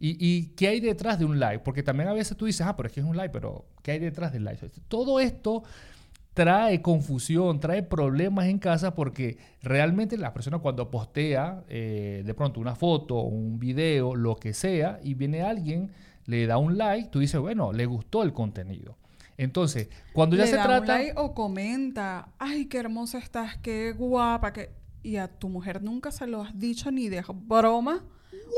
¿Y, ¿Y qué hay detrás de un like? Porque también a veces tú dices, ah, pero es que es un like, pero ¿qué hay detrás del like? Todo esto trae confusión, trae problemas en casa porque realmente la persona cuando postea eh, de pronto una foto, un video, lo que sea, y viene alguien, le da un like, tú dices, bueno, le gustó el contenido. Entonces, cuando ya Le se da trata... un like o comenta, ay, qué hermosa estás, qué guapa, que... Y a tu mujer nunca se lo has dicho ni de broma.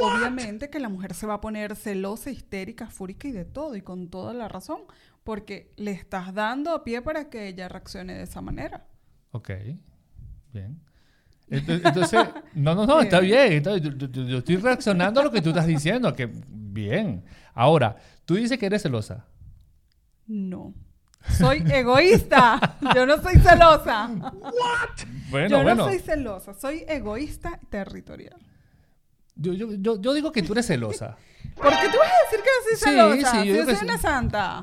Obviamente que la mujer se va a poner celosa, histérica, fúrica y de todo, y con toda la razón, porque le estás dando pie para que ella reaccione de esa manera. Ok, bien. Ento- Entonces, no, no, no, está bien. Entonces, yo, yo- yo estoy reaccionando a lo que tú estás diciendo, que bien. Ahora, tú dices que eres celosa. No. Soy egoísta. Yo no soy celosa. Bueno, Yo no bueno. soy celosa. Soy egoísta territorial. Yo, yo, yo, yo digo que tú eres celosa. ¿Por qué tú vas a decir que no soy Sí, celosa? sí, yo Si yo que soy sí. una santa.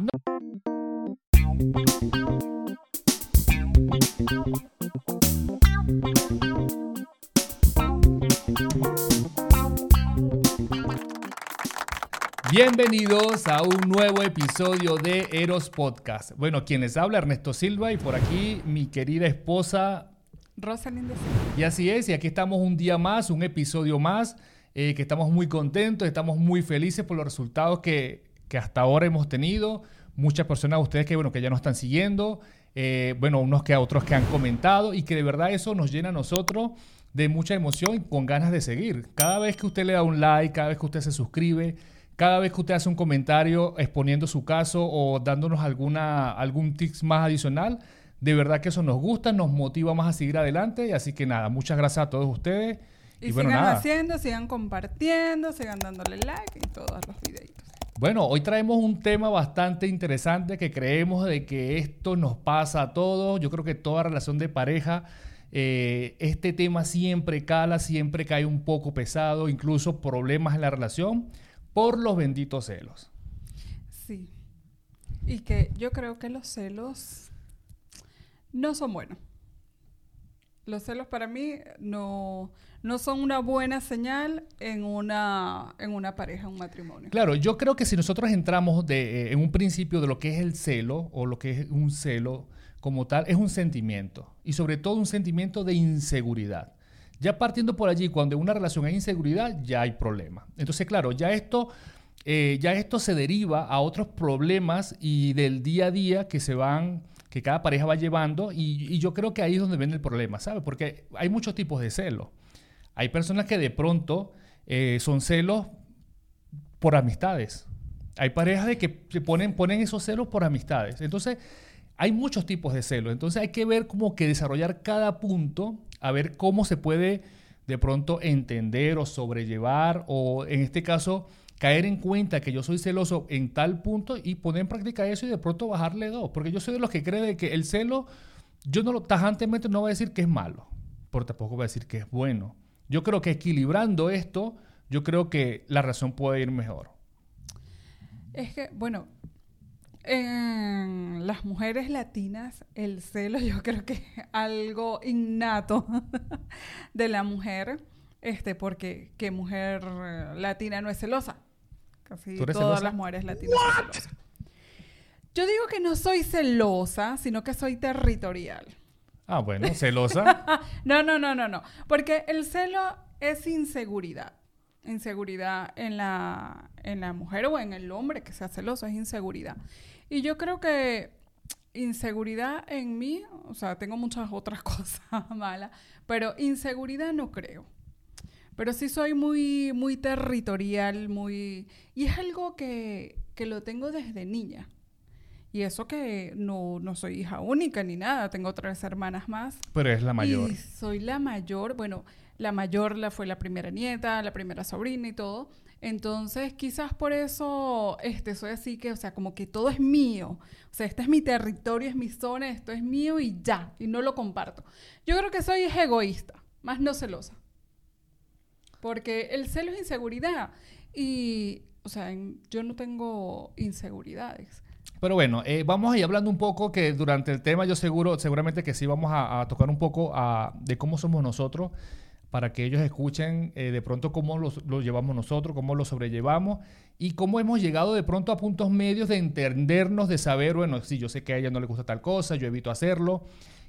Bienvenidos a un nuevo episodio de Eros Podcast. Bueno, quien les habla Ernesto Silva y por aquí mi querida esposa. Rosalind de Y así es, y aquí estamos un día más, un episodio más, eh, que estamos muy contentos, estamos muy felices por los resultados que, que hasta ahora hemos tenido. Muchas personas, ustedes que, bueno, que ya nos están siguiendo, eh, bueno, unos que a otros que han comentado y que de verdad eso nos llena a nosotros de mucha emoción y con ganas de seguir. Cada vez que usted le da un like, cada vez que usted se suscribe, cada vez que usted hace un comentario exponiendo su caso o dándonos alguna, algún tips más adicional, de verdad que eso nos gusta, nos motiva más a seguir adelante. Así que nada, muchas gracias a todos ustedes. Y, bueno, sigan nada. haciendo, sigan compartiendo, sigan dándole like y todos los videitos. Bueno, hoy traemos un tema bastante interesante que creemos de que esto nos pasa a todos. Yo creo que toda relación de pareja, eh, este tema siempre cala, siempre cae un poco pesado, incluso problemas en la relación por los benditos celos. Sí. Y que yo creo que los celos no son buenos. Los celos para mí no, no son una buena señal en una, en una pareja, un matrimonio. Claro, yo creo que si nosotros entramos de, eh, en un principio de lo que es el celo o lo que es un celo como tal, es un sentimiento y sobre todo un sentimiento de inseguridad. Ya partiendo por allí, cuando en una relación hay inseguridad, ya hay problema. Entonces, claro, ya esto, eh, ya esto se deriva a otros problemas y del día a día que se van, que cada pareja va llevando y, yo creo que ahí es donde viene el problema, ¿sabes? Porque hay muchos tipos de celos. Hay personas que de pronto eh, son celos por amistades. Hay parejas de que se ponen, ponen esos celos por amistades. Entonces, hay muchos tipos de celos. Entonces, hay que ver como que desarrollar cada punto, a ver cómo se puede de pronto entender o sobrellevar, o en este caso, caer en cuenta que yo soy celoso en tal punto y poner en práctica eso y de pronto bajarle dos. Porque yo soy de los que cree de que el celo, yo no lo, tajantemente no voy a decir que es malo, pero tampoco voy a decir que es bueno. Yo creo que equilibrando esto, yo creo que la razón puede ir mejor. Es que, bueno, en las mujeres latinas, el celo yo creo que es algo innato de la mujer, este, porque ¿qué mujer latina no es celosa? Casi ¿Tú eres todas celosa? las mujeres latinas son celosas. Yo digo que no soy celosa, sino que soy territorial. Ah, bueno, celosa. No, no, no, no, no. Porque el celo es inseguridad. Inseguridad en la, en la mujer o en el hombre que sea celoso, es inseguridad. Y yo creo que inseguridad en mí, o sea, tengo muchas otras cosas malas, pero inseguridad no creo. Pero sí soy muy, muy territorial, muy... Y es algo que, que lo tengo desde niña. Y eso que no, no soy hija única ni nada, tengo tres hermanas más. pero es la mayor. Y soy la mayor, bueno, la mayor la fue la primera nieta, la primera sobrina y todo. Entonces, quizás por eso este, soy así que, o sea, como que todo es mío. O sea, este es mi territorio, es mi zona, esto es mío y ya, y no lo comparto. Yo creo que soy egoísta, más no celosa. Porque el celo es inseguridad. Y, o sea, yo no tengo inseguridades. Pero bueno, eh, vamos a ir hablando un poco que durante el tema yo seguro, seguramente que sí vamos a, tocar un poco a- de cómo somos nosotros. para que ellos escuchen eh, de pronto cómo lo llevamos nosotros, cómo lo sobrellevamos y cómo hemos llegado de pronto a puntos medios de entendernos, de saber, bueno, sí, yo sé que a ella no le gusta tal cosa, yo evito hacerlo.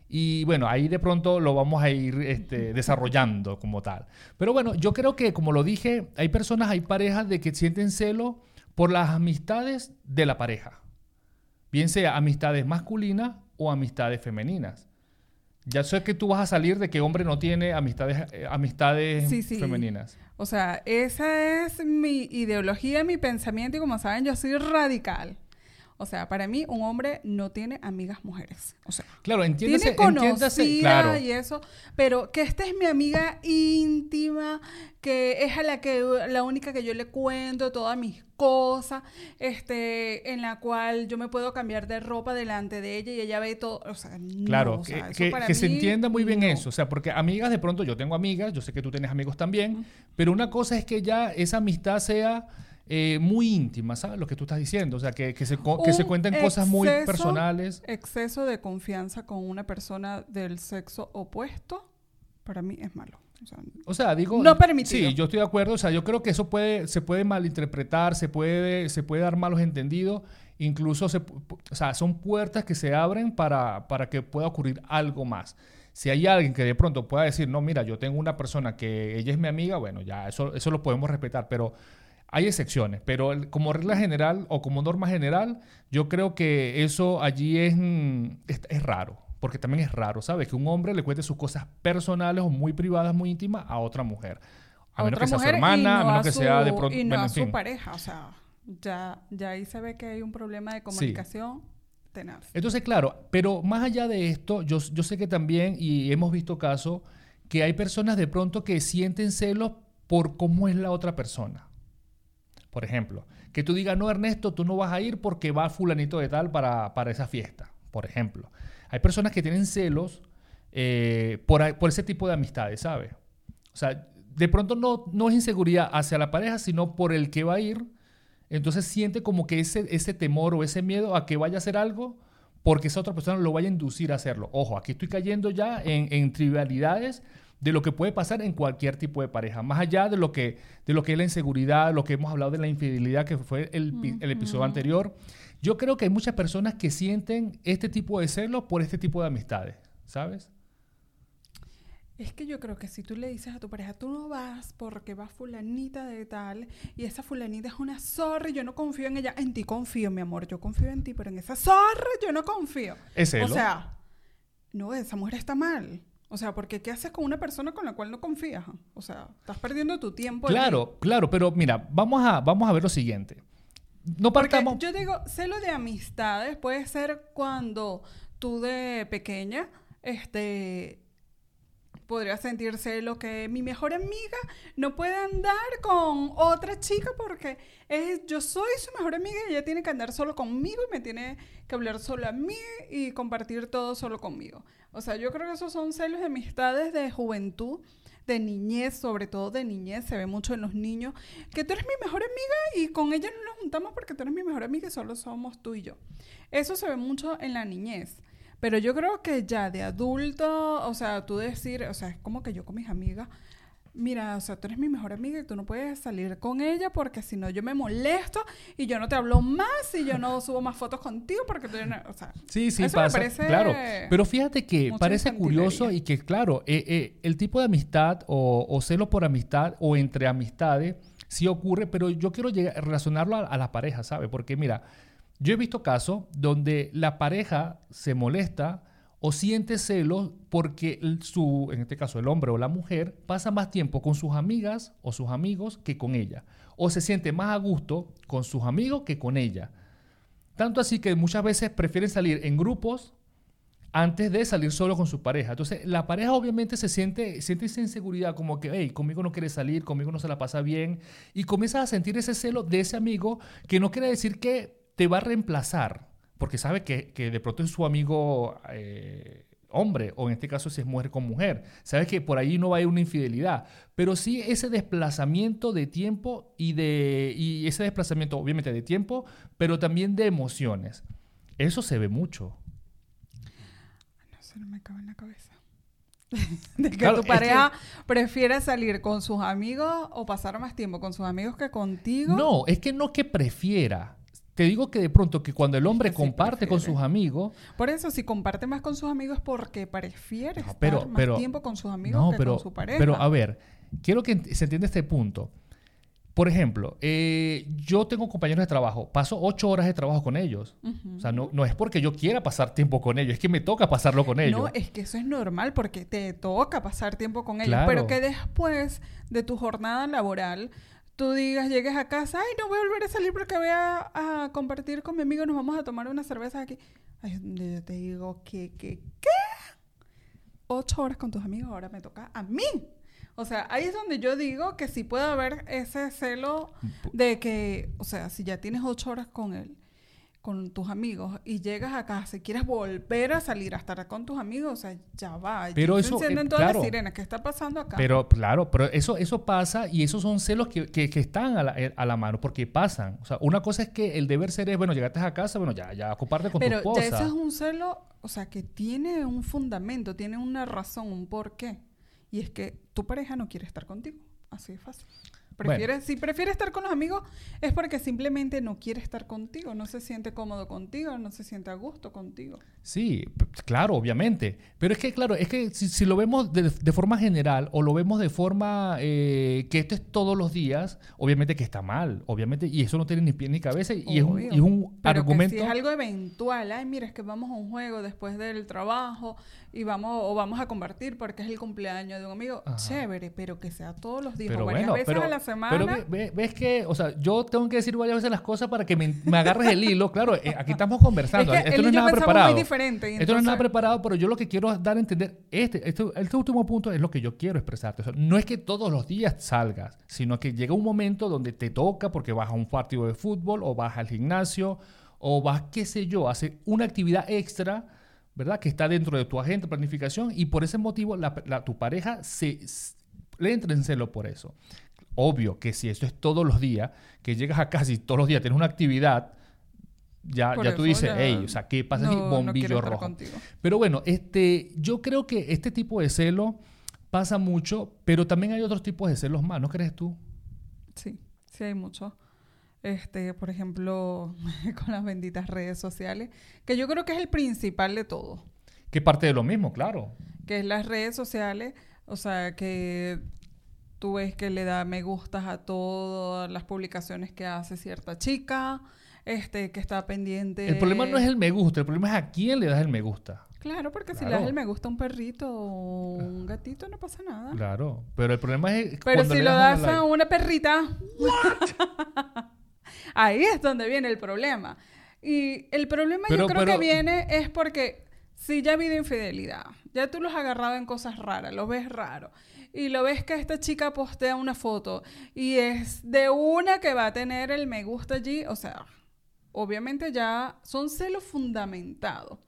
Y bueno, ahí de pronto lo vamos a ir este, desarrollando como tal. Pero bueno, yo creo que, como lo dije, hay personas, hay parejas de que sienten celo por las amistades de la pareja. Bien sea amistades masculinas o amistades femeninas. Ya sé que tú vas a salir de que hombre no tiene amistades, eh, amistades femeninas. O sea, esa es mi ideología, mi pensamiento y como saben, yo soy radical. O sea, para mí un hombre no tiene amigas mujeres. O sea, claro, entiéndase, tiene claro. y eso, pero que esta es mi amiga íntima, que es a la que la única que yo le cuento todas mis cosas, este, en la cual yo me puedo cambiar de ropa delante de ella y ella ve todo, o sea, claro, que, que, se entienda muy bien eso, o sea, porque amigas de pronto yo tengo amigas, yo sé que tú tienes amigos también, pero una cosa es que ya esa amistad sea eh, muy íntima, ¿sabes? Lo que tú estás diciendo, o sea, que, que se, que se cuenten cosas muy personales. Exceso de confianza con una persona del sexo opuesto, para mí es malo. O sea, digo, no permitido. Sí, yo estoy de acuerdo. O sea, yo creo que eso puede, se puede malinterpretar, se puede, se puede dar malos entendidos. Incluso, se, o sea, son puertas que se abren para, para que pueda ocurrir algo más. Si hay alguien que de pronto pueda decir, no, mira, yo tengo una persona que ella es mi amiga, bueno, ya eso, eso lo podemos respetar. Pero hay excepciones, pero como regla general o como norma general, yo creo que eso allí es, es, raro, porque también es raro, ¿sabes? Que un hombre le cuente sus cosas personales o muy privadas, muy íntimas a otra mujer. A, menos que sea su hermana, a menos que sea de pronto... Y no a su pareja, o sea, ya, ya ahí se ve que hay un problema de comunicación. Tenaz. Entonces, claro, pero más allá de esto, yo, yo sé que también, y hemos visto casos, que hay personas de pronto que sienten celos por cómo es la otra persona. Por ejemplo, que tú digas, no, Ernesto, tú no vas a ir porque va fulanito de tal para, esa fiesta. Por ejemplo, hay personas que tienen celos eh, por, ese tipo de amistades, ¿sabes? O sea, de pronto no, no es inseguridad hacia la pareja, sino por el que va a ir. Entonces siente como que ese, ese temor o ese miedo a que vaya a hacer algo porque esa otra persona lo vaya a inducir a hacerlo. Ojo, aquí estoy cayendo ya en, en trivialidades de lo que puede pasar en cualquier tipo de pareja, más allá de lo que, de lo que es la inseguridad, lo que hemos hablado de la infidelidad, que fue el, episodio anterior. Yo creo que hay muchas personas que sienten este tipo de celos por este tipo de amistades, ¿sabes? Es que yo creo que si tú le dices a tu pareja, tú no vas porque va fulanita de tal, y esa fulanita es una zorra y yo no confío en ella, en ti confío, mi amor, yo confío en ti, pero en esa zorra yo no confío. Es O sea, no, esa mujer está mal. O sea, porque ¿qué haces con una persona con la cual no confías? O sea, estás perdiendo tu tiempo. Claro, claro, pero mira, vamos a, vamos a ver lo siguiente. No partamos... yo digo, celo de amistades puede ser cuando tú de pequeña, este, podría sentirse lo que mi mejor amiga no puede andar con otra chica porque es, yo soy su mejor amiga y ella tiene que andar solo conmigo y me tiene que hablar solo a mí y compartir todo solo conmigo. O sea, yo creo que esos son celos de amistades de juventud, de niñez, sobre todo de niñez, se ve mucho en los niños, que tú eres mi mejor amiga y con ella no nos juntamos porque tú eres mi mejor amiga y solo somos tú y yo. Eso se ve mucho en la niñez. Pero yo creo que ya de adulto, o sea, tú decir, o sea, es como que yo con mis amigas, mira, o sea, tú eres mi mejor amiga y tú no puedes salir con ella porque si no yo me molesto y yo no te hablo más y yo no subo más fotos contigo porque tú no, o sea, sí, sí, pasa, claro. Pero fíjate que parece curioso y que claro, eh, eh, el tipo de amistad o, celo por amistad o entre amistades sí ocurre, pero yo quiero relacionarlo a, a la pareja, ¿sabes? Porque mira, yo he visto casos donde la pareja se molesta o siente celos porque su, en este caso el hombre o la mujer, pasa más tiempo con sus amigas o sus amigos que con ella. O se siente más a gusto con sus amigos que con ella. Tanto así que muchas veces prefieren salir en grupos antes de salir solo con su pareja. Entonces, la pareja obviamente se siente, siente esa inseguridad, como que, hey, conmigo no quiere salir, conmigo no se la pasa bien, y comienza a sentir ese celo de ese amigo, que no quiere decir que te va a reemplazar, porque sabe que, de pronto es su amigo eh, hombre, o en este caso si es mujer con mujer. Sabe que por ahí no va a haber una infidelidad, pero sí ese desplazamiento de tiempo y, de, y ese desplazamiento obviamente de tiempo, pero también de emociones. Eso se ve mucho. No se me cabe en la cabeza. de que Claro, tu es pareja prefiere salir con sus amigos o pasar más tiempo con sus amigos que contigo. No, es que no que prefiera. Te digo que de pronto que cuando el hombre sí comparte con sus amigos, Por eso, si comparte más con sus amigos es porque prefiere No, estar más pero- tiempo con sus amigos no, que pero, con su pareja. pero a ver, quiero que se entienda este punto. Por ejemplo, eh, yo tengo compañeros de trabajo, paso ocho horas de trabajo con ellos. O sea, no, no es porque yo quiera pasar tiempo con ellos, es que me toca pasarlo con ellos. No, es que eso es normal porque te toca pasar tiempo con ellos, Claro. pero que después de tu jornada laboral tú digas, llegues a casa, ay, no voy a volver a salir porque voy a, a compartir con mi amigo, nos vamos a tomar una cerveza aquí. Ay, yo te digo que, que, ¿qué? Ocho horas con tus amigos, ahora me toca a mí. O sea, ahí es donde yo digo que sí puede haber ese celo de que, o sea, si ya tienes ocho horas con él, con tus amigos, y llegas a casa y quieres volver a salir a estar con tus amigos, o sea, ya va. Pero ya eso, encienden eh, todas claro. las sirenas. ¿Qué está pasando acá? Pero claro, pero eso, eso pasa y esos son celos que, que- que están a la, eh, a la mano porque pasan. O sea, una cosa es que el deber ser es, bueno, llegaste a casa, bueno, ya, ya comparte con Pero tu esposa. eso es un celo, o sea, que tiene un fundamento, tiene una razón, un porqué. Y es que tu pareja no quiere estar contigo. Así de fácil. Prefiere, Si prefiere estar con los amigos es porque simplemente no quiere estar contigo, no se siente cómodo contigo, no se siente a gusto contigo. Sí, claro, obviamente. Pero es que, claro, es que si, si lo vemos de, de forma general o lo vemos de forma eh, que esto es todos los días, obviamente que está mal, obviamente, y eso no tiene ni pie ni cabeza y es un, y es un Pero argumento. que si es algo eventual, ay, mira, es que vamos a un juego después del trabajo y vamos o vamos a compartir porque es el cumpleaños de un amigo, Ajá. chévere, pero que sea todos los días Pero o varias bueno, veces pero, a la semana. pero ve- ve- ves que, o sea, yo tengo que decir varias veces las cosas para que me, me agarres el hilo. Claro, eh, aquí estamos conversando. Es que Esto no es nada preparado. muy diferente, Esto no es nada preparado, pero yo lo que quiero dar a entender, este, este, este último punto es lo que yo quiero expresarte. O sea, no es que todos los días salgas, sino que llega un momento donde te toca porque vas a un partido de fútbol o vas al gimnasio o vas, qué sé yo, a hacer una actividad extra, ¿verdad? Que está dentro de tu agenda, planificación y por ese motivo la- la- tu pareja se, s- le entra en celo por eso. Obvio que si esto es todos los días, que llegas a casa y todos los días tienes una actividad, ya, ya tú eso dices, hey, o sea, ¿qué pasa no- no Bombillo rojo. Pero bueno, este, yo creo que este tipo de celo pasa mucho, pero también hay otros tipos de celos más, ¿no crees tú? Sí, sí hay mucho. Este, por ejemplo, con las benditas redes sociales, que yo creo que es el principal de todo, Que parte de lo mismo, claro. que es las redes sociales, o sea, que tú ves que le da me gustas a todas las publicaciones que hace cierta chica, este, que está pendiente. El problema no es el me gusta, el problema es a quién le das el me gusta. Claro, porque si le das el me gusta a un perrito o un gatito, no pasa nada. Claro, pero el problema es Pero si le lo das a una perrita, ahí es donde viene el problema. Y el problema Pero- yo creo pero- que viene es porque si ya ha habido infidelidad, ya tú los has agarrado en cosas raras, lo ves raro, y lo ves que esta chica postea una foto y es de una que va a tener el me gusta allí, o sea, obviamente ya son celos fundamentados.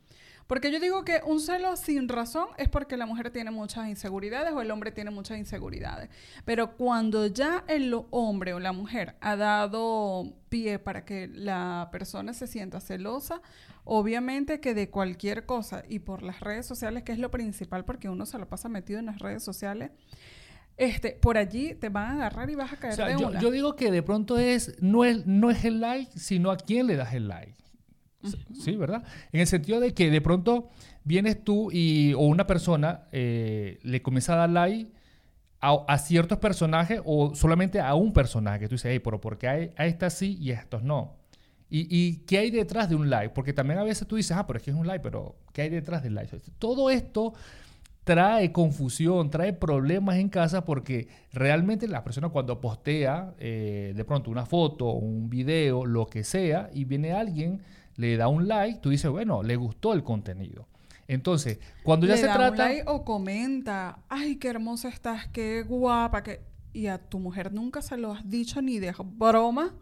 Porque yo digo que un celo sin razón es porque la mujer tiene muchas inseguridades o el hombre tiene muchas inseguridades. Pero cuando ya el hombre o la mujer ha dado pie para que la persona se sienta celosa, obviamente que de cualquier cosa y por las redes sociales, que es lo principal porque uno se lo pasa metido en las redes sociales, este, por allí te van a agarrar y vas a caer O sea, de yo, una. yo digo que de pronto es no, es no es el like, sino a quién le das el like. Sí, ¿verdad? En el sentido de que de pronto vienes tú y, o una persona eh, le comienza a dar like a, a ciertos personajes o solamente a un personaje. Tú dices, hey, pero ¿por qué a, a esta sí y a estos no? Y, y qué hay detrás de un like? Porque también a veces tú dices, ah, pero es que es un like, pero ¿qué hay detrás del like? Todo esto trae confusión, trae problemas en casa porque realmente la persona cuando postea eh, de pronto una foto, un video, lo que sea, y viene alguien, le da un like, tú dices, bueno, le gustó el contenido. Entonces, cuando ya Le se da un trata... like o comenta, ay, qué hermosa estás, qué guapa, que... Y a tu mujer nunca se lo has dicho ni de broma.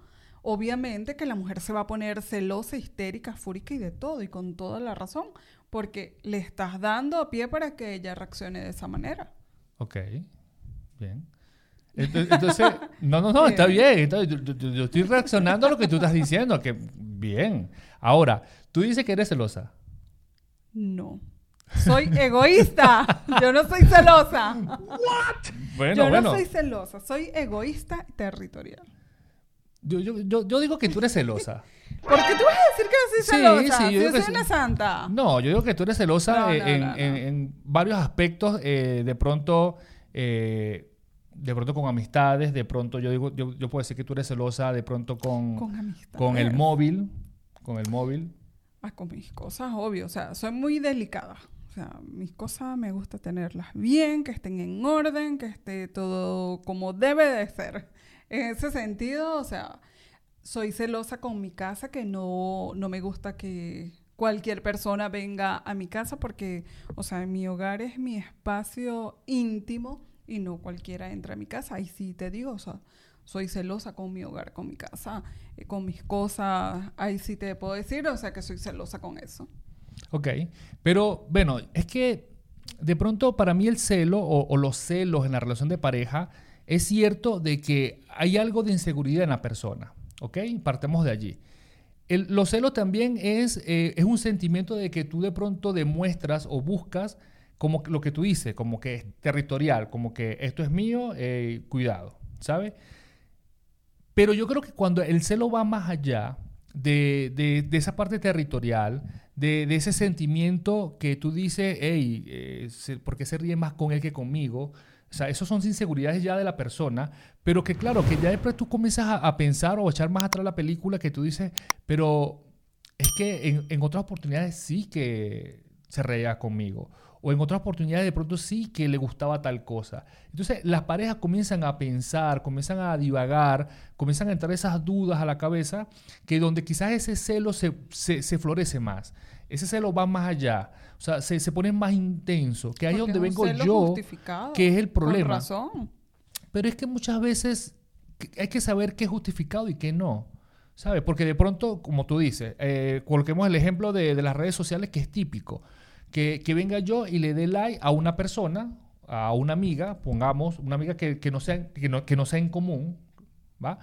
Obviamente que la mujer se va a poner celosa, histérica, fúrica y de todo, y con toda la razón, porque le estás dando pie para que ella reaccione de esa manera. Ok, bien. Entonces, entonces, no, no, no, está bien. Entonces, yo, yo- yo estoy reaccionando a lo que tú estás diciendo, que bien. Ahora, tú dices que eres celosa. No. Soy egoísta. Yo no soy celosa. Bueno, yo bueno. no soy celosa. Soy egoísta territorial. Yo, yo, yo, yo digo que tú eres celosa. ¿Por qué tú vas a decir que yo soy celosa? sí, yo Si soy una santa. No, yo digo que tú eres celosa No, eh, no, en, no, no. en- en varios aspectos. eh, de pronto, eh, de pronto con amistades. De pronto, yo digo, yo, yo puedo decir que tú eres celosa de pronto con, Con con el móvil. Con el móvil. Ah, con mis cosas, obvio. O sea, soy muy delicada. O sea, mis cosas me gusta tenerlas bien, que estén en orden, que esté todo como debe de ser. En ese sentido, o sea, soy celosa con mi casa, que no, no me gusta que cualquier persona venga a mi casa porque, o sea, mi hogar es mi espacio íntimo y no cualquiera entra a mi casa. Ahí sí te digo, o soy celosa con mi hogar, con mi casa, eh, con mis cosas. Ahí sí te puedo decir, o sea, que soy celosa con eso. Ok. Pero, bueno, es que de pronto para mí el celo o, los celos en la relación de pareja es cierto de que hay algo de inseguridad en la persona. ¿Ok? Partemos de allí. El, los celos también es, eh, es un sentimiento de que tú de pronto demuestras o buscas como lo que tú dices, como que es territorial, como que esto es mío, eh, cuidado, ¿sabes? Pero yo creo que cuando el celo va más allá de, de- de esa parte territorial, de, de ese sentimiento que tú dices, hey, eh, ¿por qué se ríe más con él que conmigo? O sea, esos son inseguridades ya de la persona, pero que claro, que ya después tú comienzas a, a pensar o a echar más atrás la película que tú dices, pero es que en, en otras oportunidades sí que se reía conmigo. O en otras oportunidades de pronto sí que le gustaba tal cosa. Entonces las parejas comienzan a pensar, comienzan a divagar, comienzan a entrar esas dudas a la cabeza, que donde quizás ese celo se, se, se florece más. Ese celo va más allá. O sea, se, se pone más intenso. Que ahí es donde vengo yo, que es el Con problema. razón. Pero es que muchas veces hay que saber qué es justificado y qué no. ¿Sabes? Porque de pronto, como tú dices, eh, coloquemos el ejemplo de, de las redes sociales que es típico. Que, que venga yo y le dé like a una persona, a una amiga, pongamos, una amiga que, que no, sea, que, no, que no sea en común, ¿va?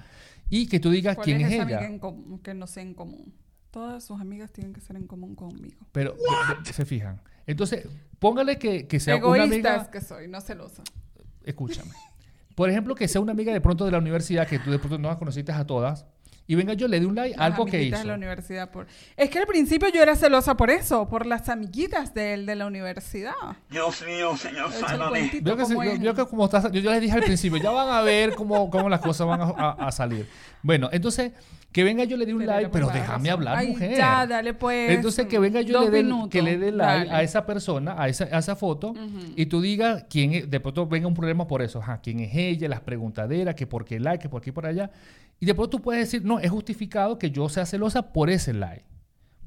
Y que tú digas ¿Cuál quién es, esa ella. amiga en que no sea en común? Todas sus amigas tienen que ser en común conmigo. Pero de- de- se fijan. Entonces, póngale que, que sea una Egoístas amiga. que soy, no celosa. Escúchame. Por ejemplo, que sea una amiga de pronto de la universidad que tú de pronto no las conociste a todas. Y venga yo, le dé un like a Las algo que hizo. de la universidad por... Es que al principio yo era celosa por eso, por las amiguitas de él de la universidad. Dios mío, Señor, cuentito Veo que, se- yo, yo que como estás, yo ya les dije al principio, ya van a ver cómo, cómo las cosas van a, a- a salir. Bueno, entonces, que venga yo le dé un Pero like, pero déjame razón. hablar, Ay, mujer. ya, dale pues. Entonces, que venga yo le dé, que le dé like dale. a esa persona, a esa, a esa foto, y tú digas quién es, de pronto venga un problema por eso, ajá, quién es ella, las preguntaderas, que por qué like, que por aquí y por allá. Y de pronto tú puedes decir, no, es justificado que yo sea celosa por ese like.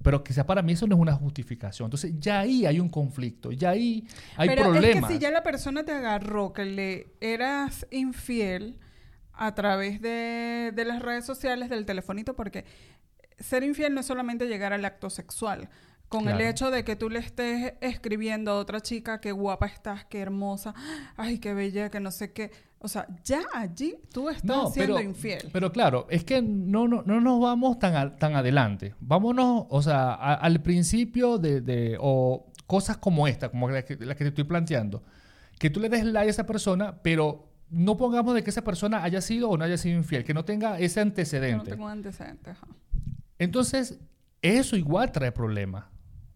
Pero quizás para mí eso no es una justificación. Entonces ya ahí hay un conflicto, ya ahí hay Pero problemas. es que si ya la persona te agarró que le eras infiel a través de, de las redes sociales, del telefonito, porque ser infiel no es solamente llegar al acto sexual. Con el hecho de que tú le estés escribiendo a otra chica, qué guapa estás, qué hermosa, ay, qué bella, que no sé qué. O sea, ya allí tú estás siendo infiel. Pero claro, es que no, no, no nos vamos tan, a- tan adelante. Vámonos, o sea, a- al principio de, de- o cosas como esta, como la que, la que te estoy planteando. Que tú le des like a esa persona, pero no pongamos de que esa persona haya sido o no haya sido infiel, que no tenga ese Yo no antecedente. tengo antecedentes. ajá. Entonces, eso igual trae problemas.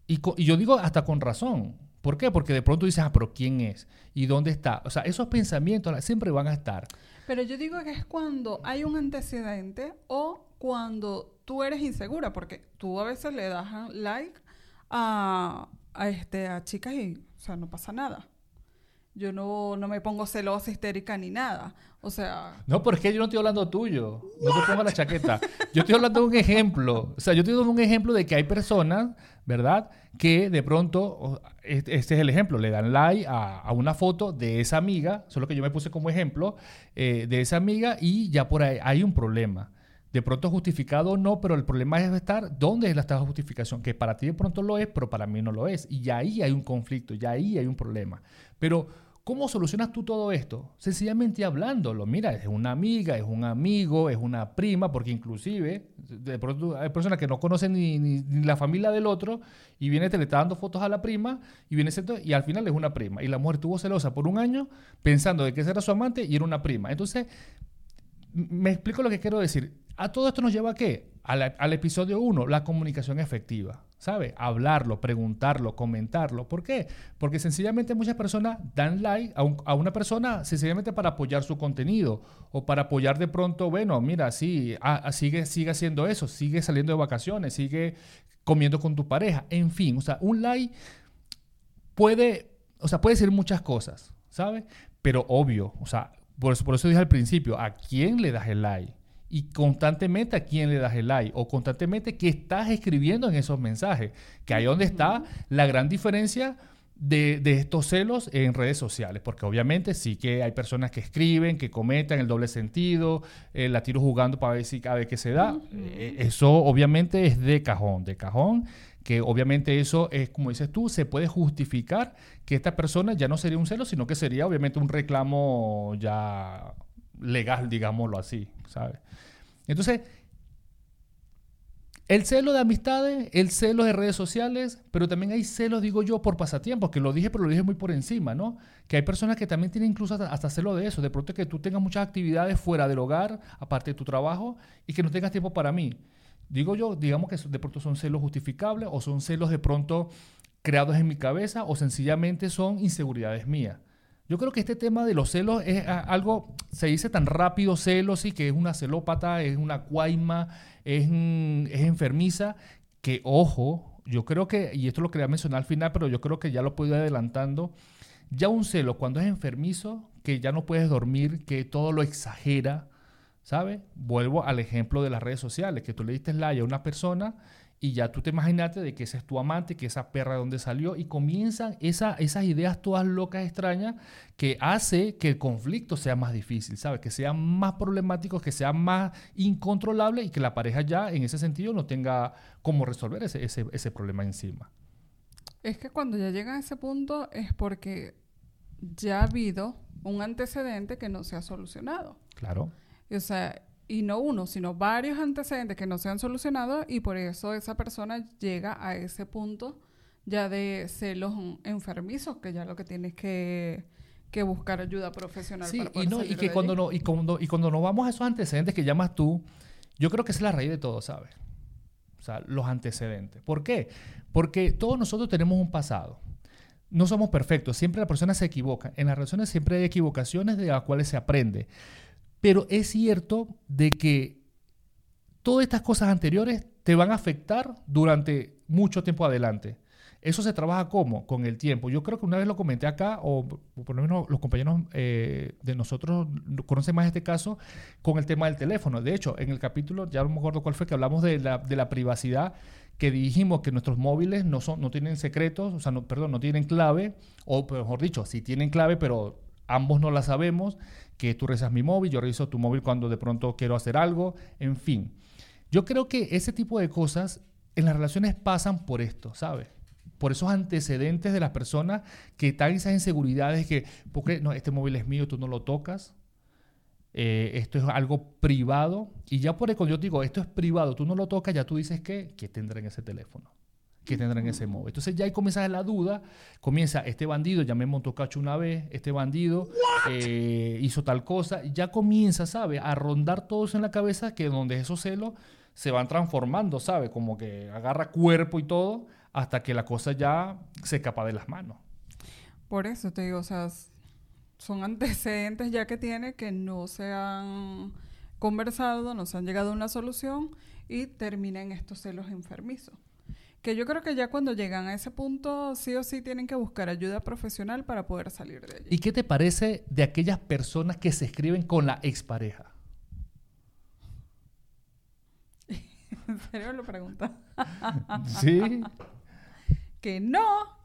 Y, y yo digo hasta con razón. ¿Por qué? Porque de pronto dices, ah, pero ¿quién es? ¿Y dónde está? O sea, esos pensamientos siempre van a estar. Pero yo digo que es cuando hay un antecedente o cuando tú eres insegura, porque tú a veces le das like a, a, este, a chicas y, o sea, no pasa nada. Yo no, no me pongo celosa, histérica ni nada. O sea, No, pero es que yo no estoy hablando tuyo. No te pongas la chaqueta. Yo estoy hablando de un ejemplo. O sea, yo estoy dando un ejemplo de que hay personas, ¿verdad? Que de pronto, este es el ejemplo, le dan like a, una foto de esa amiga, solo que yo me puse como ejemplo, eh, de esa amiga y ya por ahí hay un problema. De pronto justificado o no, pero el problema es estar dónde es la esta justificación, que para ti de pronto lo es, pero para mí no lo es. Y ahí hay un conflicto, ya ahí hay un problema. Pero ¿Cómo solucionas tú todo esto? Sencillamente hablándolo. Mira, es una amiga, es un amigo, es una prima, porque inclusive de pronto hay personas que no conocen ni, la familia del otro y viene te le está dando fotos a la prima y viene y al final es una prima. Y la mujer estuvo celosa por un año pensando de que era su amante y era una prima. Entonces, me explico lo que quiero decir. A todo esto nos lleva a qué? Al, al episodio 1, la comunicación efectiva. ¿Sabe? Hablarlo, preguntarlo, comentarlo. ¿Por qué? Porque sencillamente muchas personas dan like a, una persona sencillamente para apoyar su contenido o para apoyar de pronto, bueno, mira, sí, sigue, sigue haciendo eso, sigue saliendo de vacaciones, sigue comiendo con tu pareja, en fin, o sea, un like puede, o sea, puede decir muchas cosas, ¿sabe? Pero obvio, o sea, por eso, por eso dije al principio, ¿a quién le das el like? Y constantemente a quién le das el like o constantemente qué estás escribiendo en esos mensajes, que ahí donde está la gran diferencia de, estos celos en redes sociales, porque obviamente sí que hay personas que escriben, que comentan el doble sentido, eh, la tiro jugando para ver si cada qué se da, eh, eso obviamente es de cajón, de cajón, que obviamente eso es, como dices tú, se puede justificar que esta persona ya no sería un celo, sino que sería obviamente un reclamo ya legal, digámoslo así, ¿sabes? Entonces, el celo de amistades, el celo de redes sociales, pero también hay celos, digo yo, por pasatiempos, que lo dije, pero lo dije muy por encima, ¿no? Que hay personas que también tienen incluso hasta, celo de eso, de pronto que tú tengas muchas actividades fuera del hogar, aparte de tu trabajo, y que no tengas tiempo para mí. Digo yo, digamos que de pronto son celos justificables o son celos de pronto creados en mi cabeza o sencillamente son inseguridades mías. Yo creo que este tema de los celos es algo, se dice tan rápido celos, y que es una celópata, es una cuaima, es, es enfermiza, que ojo, yo creo que, y esto lo quería mencionar al final, pero yo creo que ya lo puedo ir adelantando, ya un celo cuando es enfermizo, que ya no puedes dormir, que todo lo exagera, ¿sabes? Vuelvo al ejemplo de las redes sociales, que tú le diste like a una persona y ya tú te imaginaste de que ese es tu amante, que esa perra de donde salió, y comienzan esa, esas ideas todas locas, extrañas, que hace que el conflicto sea más difícil, ¿sabes? Que sea más problemático, que sea más incontrolable y que la pareja ya en ese sentido no tenga cómo resolver ese, ese, ese problema encima. Es que cuando ya llega a ese punto es porque ya ha habido un antecedente que no se ha solucionado. Claro. O sea, y no uno, sino varios antecedentes que no se han solucionado y por eso esa persona llega a ese punto ya de celos enfermizos, que ya lo que tienes que, que buscar ayuda profesional sí, y no, y que cuando no, y cuando, y cuando nos vamos a esos antecedentes que llamas tú, yo creo que es la raíz de todo, ¿sabes? O sea, los antecedentes. ¿Por qué? Porque todos nosotros tenemos un pasado. No somos perfectos, siempre la persona se equivoca. En las relaciones siempre hay equivocaciones de las cuales se aprende. Pero es cierto de que todas estas cosas anteriores te van a afectar durante mucho tiempo adelante. Eso se trabaja como? Con el tiempo. Yo creo que una vez lo comenté acá, o por lo menos los compañeros eh, de nosotros conocen más este caso, con el tema del teléfono. De hecho, en el capítulo, ya no me acuerdo cuál fue, que hablamos de la, de la privacidad, que dijimos que nuestros móviles no, son, no tienen secretos, o sea, no, perdón, no tienen clave, o mejor dicho, sí tienen clave, pero ambos no la sabemos que tú revisas mi móvil, yo reviso tu móvil cuando de pronto quiero hacer algo, en fin. Yo creo que ese tipo de cosas en las relaciones pasan por esto, ¿sabes? Por esos antecedentes de las personas que están esas inseguridades que, porque no, este móvil es mío, tú no lo tocas. Eh, esto es algo privado. Y ya por eso yo digo, esto es privado, tú no lo tocas, ya tú dices que, que tendrá en ese teléfono que tendrán ese móvil. Entonces ya ahí comienza la duda, comienza este bandido, ya me montó cacho una vez, este bandido eh, hizo tal cosa, ya comienza, ¿sabe? A rondar todo eso en la cabeza que donde esos celos se van transformando, ¿sabe? Como que agarra cuerpo y todo hasta que la cosa ya se escapa de las manos. Por eso te digo, o sea, son antecedentes ya que tiene que no se han conversado, no se han llegado a una solución y terminan estos celos enfermizos. Que yo creo que ya cuando llegan a ese punto, sí o sí tienen que buscar ayuda profesional para poder salir de allí. ¿Y qué te parece de aquellas personas que se escriben con la expareja? ¿En serio lo pregunta? sí. que no,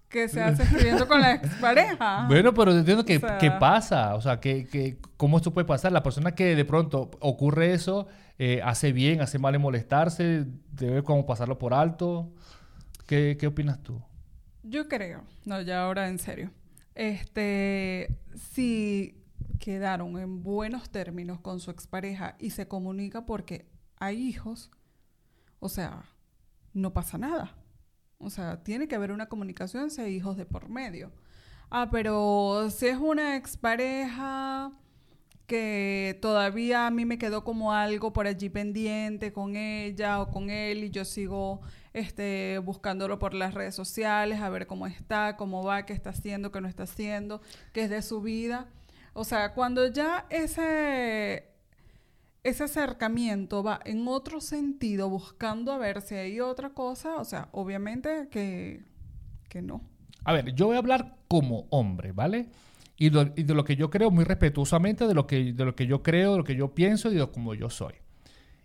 que se hace escribiendo con la expareja. Bueno, pero entiendo que qué pasa, o sea, que, que, cómo esto puede pasar. La persona que de pronto ocurre eso, eh, hace bien, hace mal en molestarse, debe como pasarlo por alto. ¿Qué, opinas tú? Yo creo, no, ya ahora en serio. este, si quedaron en buenos términos con su expareja y se comunica porque hay hijos, o sea, no pasa nada. O sea, tiene que haber una comunicación si hay hijos de por medio. Ah, pero si es una expareja que todavía a mí me quedó como algo por allí pendiente con ella o con él y yo sigo este, buscándolo por las redes sociales, a ver cómo está, cómo va, qué está haciendo, qué no está haciendo, qué es de su vida. O sea, cuando ya ese, ese acercamiento va en otro sentido, buscando a ver si hay otra cosa, o sea, obviamente que, que no. A ver, yo voy a hablar como hombre, ¿vale? Y, de lo que yo creo muy respetuosamente, de lo, que, de lo que yo creo, de lo que yo pienso y de cómo yo soy.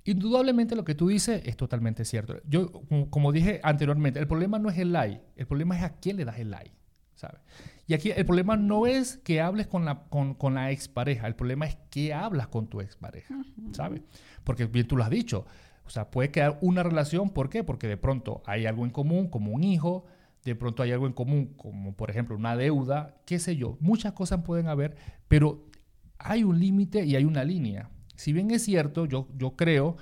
Indudablemente lo que tú dices es totalmente cierto. Yo, como dije anteriormente, el problema no es el like, el problema es a quién le das el like, ¿sabes? Y aquí el problema no es que hables con la, con, con la expareja, el problema es que hablas con tu expareja, ¿sabes? Porque bien tú lo has dicho, o sea, puede quedar una relación, ¿por qué? Porque de pronto hay algo en común, como un hijo, de pronto hay algo en común, como por ejemplo una deuda, qué sé yo, muchas cosas pueden haber, pero hay un límite y hay una línea. Si bien es cierto, yo, yo creo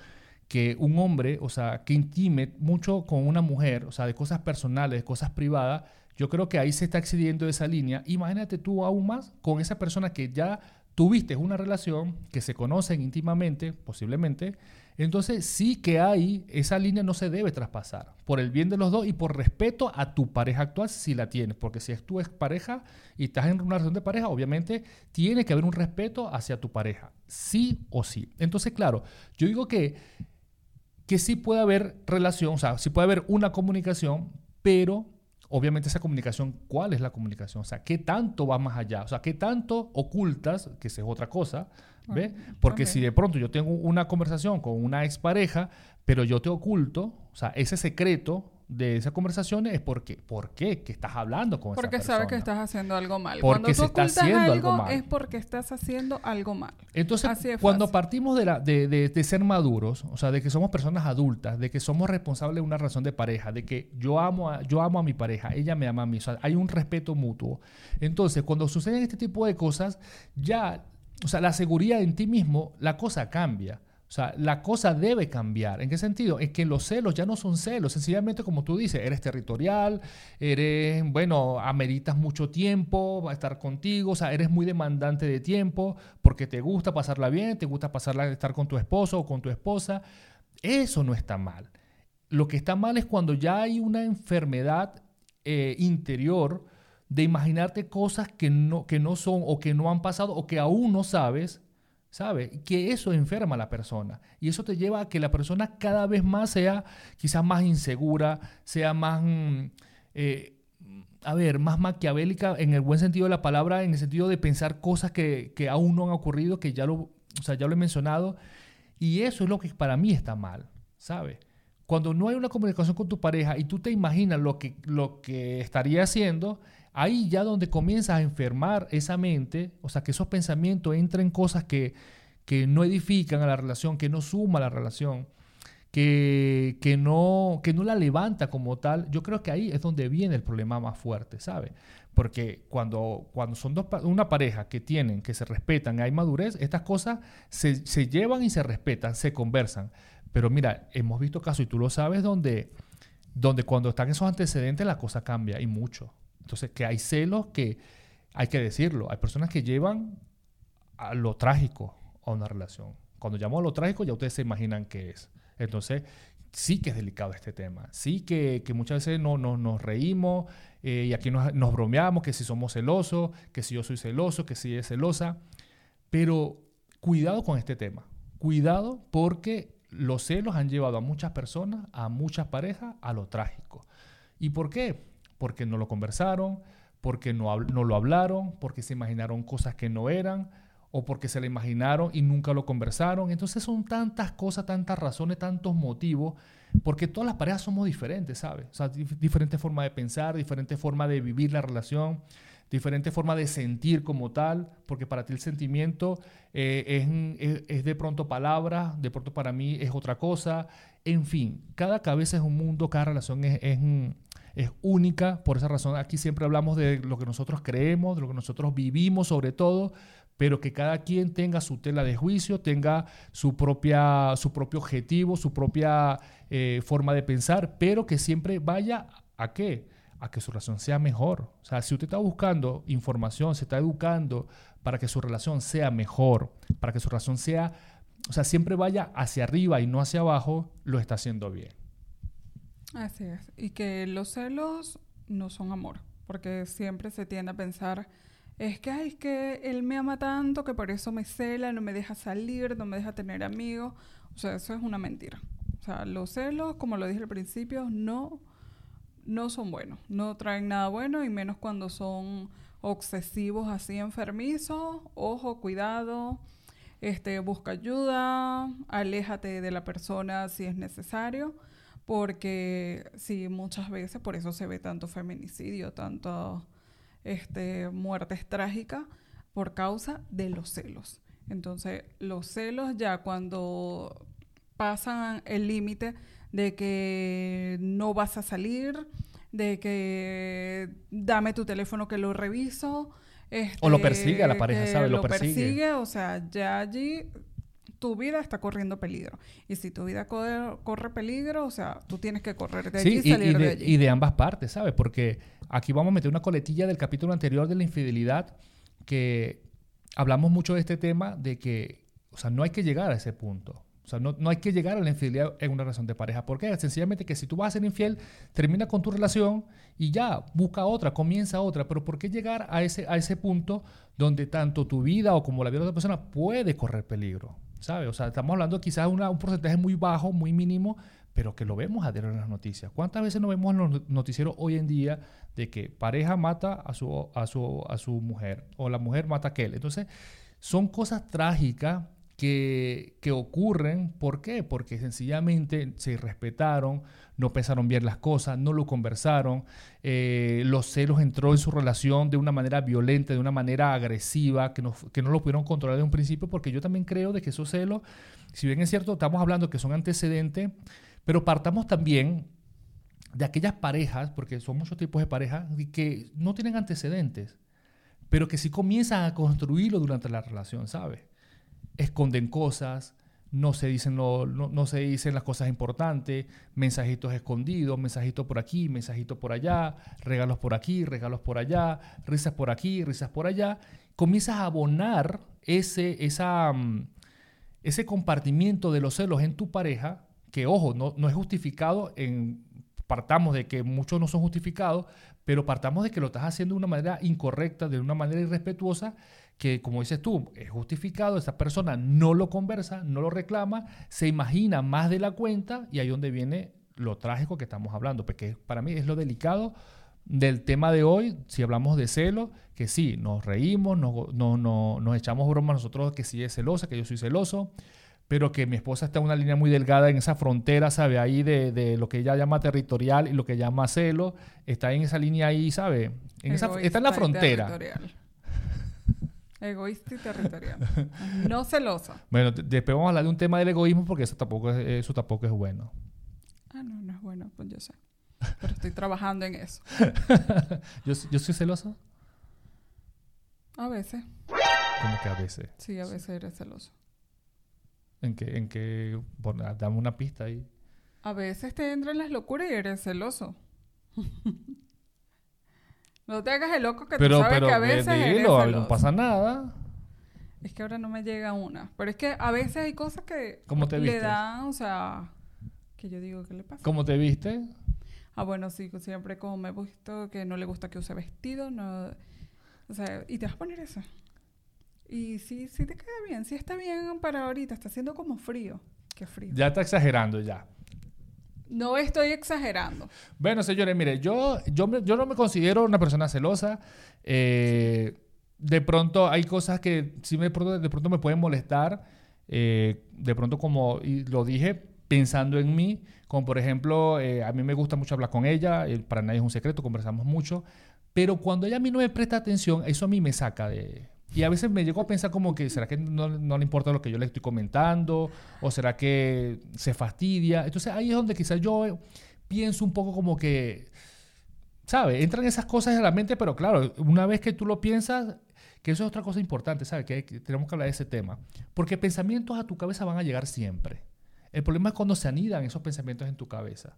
que un hombre, o sea, que intime mucho con una mujer, o sea, de cosas personales, de cosas privadas, yo creo que ahí se está excediendo esa línea. Imagínate tú aún más con esa persona que ya tuviste una relación, que se conocen íntimamente, posiblemente, entonces sí que hay, esa línea no se debe traspasar, por el bien de los dos y por respeto a tu pareja actual si la tienes, porque si es tu expareja y estás en una relación de pareja, obviamente tiene que haber un respeto hacia tu pareja, sí o sí. Entonces, claro, yo digo que, que sí puede haber relación, o sea, sí puede haber una comunicación, pero obviamente esa comunicación, ¿cuál es la comunicación? O sea, ¿qué tanto va más allá? O sea, ¿qué tanto ocultas, que esa es otra cosa, ¿Ve? Porque si de pronto yo tengo una conversación con una expareja, pero yo te oculto, o sea, ese secreto de esas conversaciones es porque, ¿por qué? Que estás hablando con porque esa persona. Porque sabes que estás haciendo algo mal. Porque cuando tú ocultas algo, mal. es porque estás haciendo algo mal. Entonces, cuando partimos de, la, de, de, ser maduros, o sea, de que somos personas adultas, de que somos responsables de una relación de pareja, de que yo amo a, yo amo a mi pareja, ella me ama a mí, o sea, hay un respeto mutuo. Entonces, cuando suceden este tipo de cosas, ya o sea, la seguridad en ti mismo, la cosa cambia. O sea, la cosa debe cambiar. ¿En qué sentido? Es que los celos ya no son celos. Sencillamente, como tú dices, eres territorial, eres, bueno, ameritas mucho tiempo, va a estar contigo, o sea, eres muy demandante de tiempo porque te gusta pasarla bien, te gusta pasarla, estar con tu esposo o con tu esposa. Eso no está mal. Lo que está mal es cuando ya hay una enfermedad eh, interior de imaginarte cosas que no, que no son o que no han pasado o que aún no sabes, ¿sabes? Que eso enferma a la persona. Y eso te lleva a que la persona cada vez más sea quizás más insegura, sea más, mm, eh, a ver, más maquiavélica en el buen sentido de la palabra, en el sentido de pensar cosas que, que aún no han ocurrido, que ya lo, o sea, ya lo he mencionado. Y eso es lo que para mí está mal, ¿sabes? Cuando no hay una comunicación con tu pareja y tú te imaginas lo que, lo que estaría haciendo, ahí ya donde comienza a enfermar esa mente, o sea, que esos pensamientos entren en cosas que, que no edifican a la relación, que no suma a la relación, que, que, no, que no la levanta como tal, yo creo que ahí es donde viene el problema más fuerte, ¿sabes? Porque cuando, cuando son dos, una pareja que tienen, que se respetan, hay madurez, estas cosas se, se llevan y se respetan, se conversan. Pero mira, hemos visto casos, y tú lo sabes, donde, donde cuando están esos antecedentes la cosa cambia y mucho. Entonces, que hay celos que hay que decirlo. Hay personas que llevan a lo trágico a una relación. Cuando llamo a lo trágico, ya ustedes se imaginan qué es. Entonces, sí que es delicado este tema. Sí que, muchas veces no, nos reímos eh, y aquí nos, nos, bromeamos que si somos celosos, que si yo soy celoso, que si es celosa. Pero cuidado con este tema. Cuidado porque los celos han llevado a muchas personas, a muchas parejas, a lo trágico. ¿Y por qué? Porque no lo conversaron, porque no, no lo hablaron, porque se imaginaron cosas que no eran, o porque se le imaginaron y nunca lo conversaron. Entonces son tantas cosas, tantas razones, tantos motivos, porque todas las parejas somos diferentes, ¿sabes? O sea, diferentes formas de pensar, diferentes formas de vivir la relación, diferentes formas de sentir como tal, porque para ti el sentimiento eh, es, de pronto palabras, de pronto para mí es otra cosa. En fin, cada cabeza es un mundo, cada relación es, es única. Por esa razón aquí siempre hablamos de lo que nosotros creemos, de lo que nosotros vivimos sobre todo, pero que cada quien tenga su tela de juicio, tenga su, propia, su propio objetivo, su propia eh, forma de pensar, pero que siempre vaya a qué? A que su relación sea mejor. O sea, si usted está buscando información, se está educando para que su relación sea mejor, para que su relación sea, o sea, siempre vaya hacia arriba y no hacia abajo, lo está haciendo bien. Así es. Y que los celos no son amor, porque siempre se tiende a pensar es que, ay, es que él me ama tanto que por eso me cela, no me deja salir, no me deja tener amigos. O sea, eso es una mentira. O sea, los celos, como lo dije al principio, no, no son buenos. No traen nada bueno y menos cuando son obsesivos así enfermizos. Ojo, cuidado. Este, busca ayuda, aléjate de la persona si es necesario, porque sí, muchas veces por eso se ve tanto feminicidio, tanto este, muertes trágicas por causa de los celos. Entonces, los celos ya cuando pasan el límite de que no vas a salir, de que dame tu teléfono que lo reviso. o lo persigue a la pareja, ¿sabes? Lo, persigue. O sea, ya allí tu vida está corriendo peligro. Y si tu vida corre, peligro, o sea, tú tienes que correr de allí y salir de, allí. Y de ambas partes, ¿sabes? Porque aquí vamos a meter una coletilla del capítulo anterior de la infidelidad, que hablamos mucho de este tema, de que, o sea, no hay que llegar a ese punto. O sea, no, no, hay que llegar a la infidelidad en una relación de pareja. ¿Por qué? Sencillamente que si tú vas a ser infiel, termina con tu relación y ya, busca otra, comienza otra. Pero ¿por qué llegar a ese, a ese punto donde tanto tu vida o como la vida de otra persona puede correr peligro? ¿Sabes? O sea, estamos hablando quizás de un porcentaje muy bajo, muy mínimo, pero que lo vemos a diario en las noticias. ¿Cuántas veces no vemos en los noticieros hoy en día de que pareja mata a su, a su, a su mujer o la mujer mata a aquel? Entonces, son cosas trágicas que, ocurren. ¿Por qué? Porque sencillamente se respetaron, no pensaron bien las cosas, no lo conversaron, eh, los celos entró en su relación de una manera violenta, de una manera agresiva, que no, que no lo pudieron controlar de un principio, porque yo también creo de que esos celos, si bien es cierto, estamos hablando que son antecedentes, pero partamos también de aquellas parejas, porque son muchos tipos de parejas, que no tienen antecedentes, pero que sí comienzan a construirlo durante la relación, ¿sabes? Esconden cosas, no se dicen, no, se dicen las cosas importantes, mensajitos escondidos, mensajitos por aquí, mensajitos por allá, regalos por aquí, regalos por allá, risas por aquí, risas por allá. Comienzas a abonar ese, esa, mm, ese compartimiento de los celos en tu pareja, que ojo, no, no es justificado partamos de que muchos no son justificados, pero partamos de que lo estás haciendo de una manera incorrecta, de una manera irrespetuosa, que, como dices tú, es justificado, esa persona no lo conversa, no lo reclama, se imagina más de la cuenta y ahí donde viene lo trágico que estamos hablando, porque para mí es lo delicado del tema de hoy, si hablamos de celo, que sí, nos reímos, nos, no, no, nos echamos bromas nosotros que sí es celosa, que yo soy celoso, pero que mi esposa está en una línea muy delgada en esa frontera, ¿sabe? Ahí de, de, lo que ella llama territorial y lo que llama celo, está en esa línea ahí, ¿sabe? En esa, está en la frontera. Egoísta y territorial. no celosa. Bueno, después vamos a hablar de un tema del egoísmo porque eso tampoco es, eso tampoco es bueno. Ah, no, no es bueno, pues yo sé. Pero estoy trabajando en eso. ¿Yo, ¿Yo soy celoso? A veces. ¿Cómo que a veces? Sí, a veces eres celoso. ¿En qué? En qué? dame una pista ahí. A veces te entran las locuras y eres celoso. No te hagas el loco que tú sabes que a veces dilo, no pasa nada. Es que ahora no me llega una. Pero es que a veces hay cosas que ¿Cómo te le dan, o sea, que yo digo, ¿qué le pasa? ¿Cómo te viste? Ah, bueno, sí, siempre como me he visto que no le gusta que use vestido, no... O sea, y te vas a poner eso. Y sí, sí te queda bien, sí está bien para ahorita, está haciendo como frío. Qué frío. Ya está exagerando ya. No estoy exagerando. Bueno, señores, mire, yo, yo, yo no me considero una persona celosa. Eh, de pronto hay cosas que sí me, de pronto me pueden molestar. Eh, de pronto, como lo dije, pensando en mí, como por ejemplo, eh, a mí me gusta mucho hablar con ella, para nadie es un secreto, conversamos mucho, pero cuando ella a mí no me presta atención, eso a mí me saca de, y a veces me llego a pensar como que, ¿será que no, no, le importa lo que yo le estoy comentando? ¿O será que se fastidia? Entonces ahí es donde quizás yo pienso un poco como que, ¿sabes? Entran esas cosas en la mente, pero claro, una vez que tú lo piensas, que eso es otra cosa importante, ¿sabes? Que, que tenemos que hablar de ese tema. Porque pensamientos a tu cabeza van a llegar siempre. El problema es cuando se anidan esos pensamientos en tu cabeza.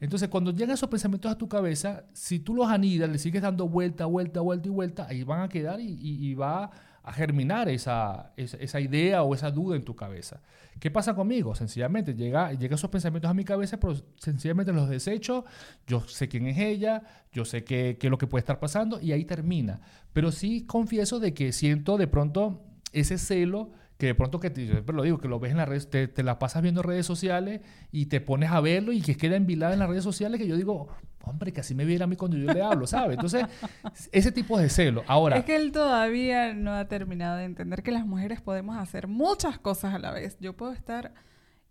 Entonces, cuando llegan esos pensamientos a tu cabeza, si tú los anidas, le sigues dando vuelta, vuelta, vuelta y vuelta, ahí van a quedar y, y va a germinar esa, esa, idea o esa duda en tu cabeza. ¿Qué pasa conmigo? Sencillamente llega, llega esos pensamientos a mi cabeza, pero sencillamente los desecho, yo sé quién es ella, yo sé qué, qué es lo que puede estar pasando y ahí termina. Pero sí confieso de que siento de pronto ese celo que de pronto que te, yo siempre lo digo, que lo ves en las redes, te, te, la pasas viendo redes sociales y te pones a verlo y que queda envilada en las redes sociales que yo digo, hombre, que así me viera a mí cuando yo le hablo, ¿sabes? Entonces, ese tipo de celo. Ahora... Es que él todavía no ha terminado de entender que las mujeres podemos hacer muchas cosas a la vez. Yo puedo estar...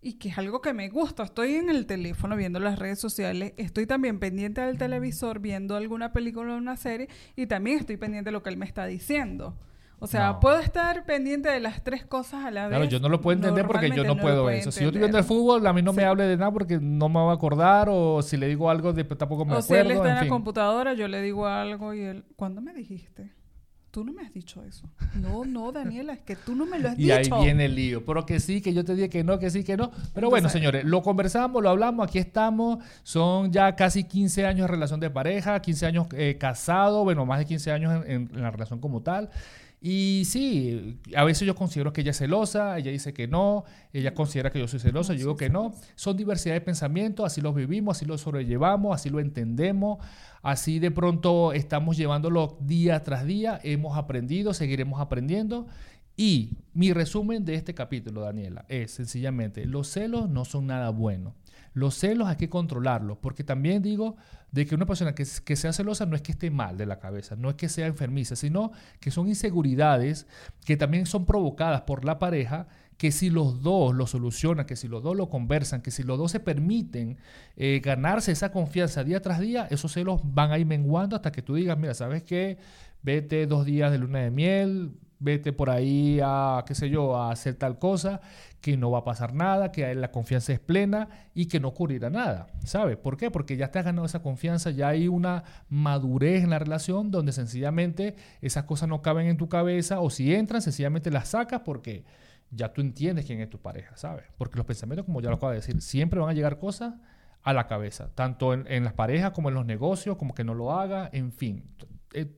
Y que es algo que me gusta. Estoy en el teléfono viendo las redes sociales. Estoy también pendiente del televisor viendo alguna película o una serie. Y también estoy pendiente de lo que él me está diciendo. O sea, puedo estar pendiente de las tres cosas a la vez. Claro, yo no lo puedo entender porque yo no, puedo eso. Si yo estoy viendo el fútbol, a mí no me hable de nada porque no me va a acordar o si le digo algo, tampoco me acuerdo. O si él está en, la computadora, yo le digo algo y él, ¿cuándo me dijiste? Tú no me has dicho eso. No, no, Daniela, es que tú no me lo has dicho. Y ahí viene el lío. Pero que sí, que yo te dije que no, que sí, que no. Pero bueno, señores, lo conversamos, lo hablamos, aquí estamos. Son ya casi 15 años de relación de pareja, 15 años eh, casado, bueno, más de 15 años en la relación como tal. Y sí, a veces yo considero que ella es celosa, ella dice que no, ella considera que yo soy celosa, yo digo que no. Son diversidad de pensamientos, así los vivimos, así los sobrellevamos, así lo entendemos, así de pronto estamos llevándolo día tras día, hemos aprendido, seguiremos aprendiendo. Y mi resumen de este capítulo, Daniela, es sencillamente, los celos no son nada bueno. Los celos hay que controlarlos, porque también digo de que una persona que, que, sea celosa no es que esté mal de la cabeza, no es que sea enfermiza, sino que son inseguridades que también son provocadas por la pareja, que si los dos lo solucionan, que si los dos lo conversan, que si los dos se permiten eh, ganarse esa confianza día tras día, esos celos van a ir menguando hasta que tú digas, mira, ¿sabes qué? Vete dos días de luna de miel, vete por ahí a, qué sé yo, a hacer tal cosa, que no va a pasar nada, que la confianza es plena y que no ocurrirá nada. ¿Sabes? ¿Por qué? Porque ya te has ganado esa confianza, ya hay una madurez en la relación donde sencillamente esas cosas no caben en tu cabeza o si entran, sencillamente las sacas porque ya tú entiendes quién es tu pareja, ¿sabes? Porque los pensamientos, como ya lo acabo de decir, siempre van a llegar cosas a la cabeza, tanto en, las parejas como en los negocios, como que no lo haga, en fin. Eh,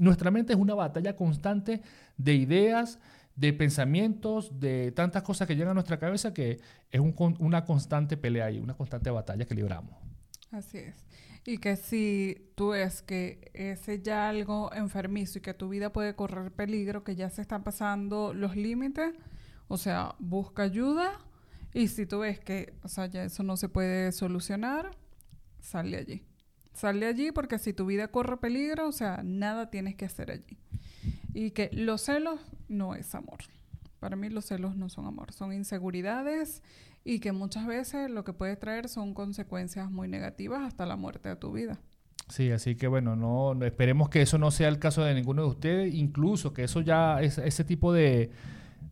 nuestra mente es una batalla constante de ideas, de pensamientos, de tantas cosas que llegan a nuestra cabeza que es una constante pelea y una constante batalla que libramos. Así es. Y que si tú ves que ese ya algo enfermizo y que tu vida puede correr peligro, que ya se están pasando los límites, o sea, busca ayuda. Y si tú ves que, o sea, ya eso no se puede solucionar, sale allí. Sale allí porque si tu vida corre peligro, o sea, nada tienes que hacer allí. Y que los celos no es amor. Para mí los celos no son amor, son inseguridades y que muchas veces lo que puede traer son consecuencias muy negativas hasta la muerte de tu vida. Sí, así que bueno, no, esperemos que eso no sea el caso de ninguno de ustedes, incluso que eso ya, ese tipo de,